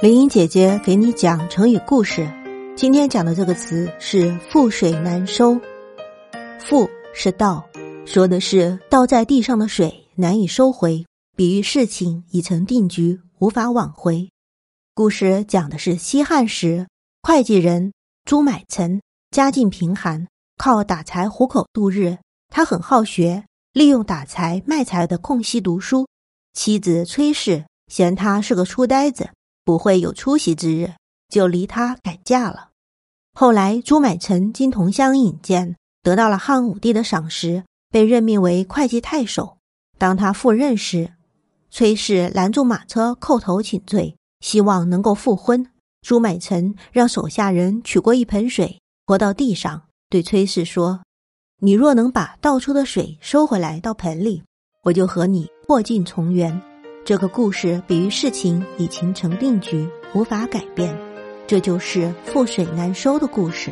林英姐姐给你讲成语故事。今天讲的这个词是“覆水难收”。覆是倒，说的是倒在地上的水难以收回，比喻事情已成定局，无法挽回。故事讲的是西汉时，会计人朱买臣家境贫寒，靠打柴糊口度日。他很好学，利用打柴卖柴的空隙读书。妻子崔氏嫌他是个书呆子，不会有出息之日，就离他改嫁了。后来朱买臣经同乡引荐，得到了汉武帝的赏识，被任命为会稽太守。当他赴任时，崔氏拦住马车，叩头请罪，希望能够复婚。朱买臣让手下人取过一盆水，泼到地上，对崔氏说：“你若能把倒出的水收回来到盆里，我就和你。”破镜重圆，这个故事比喻事情已形成定局，无法改变，这就是覆水难收的故事。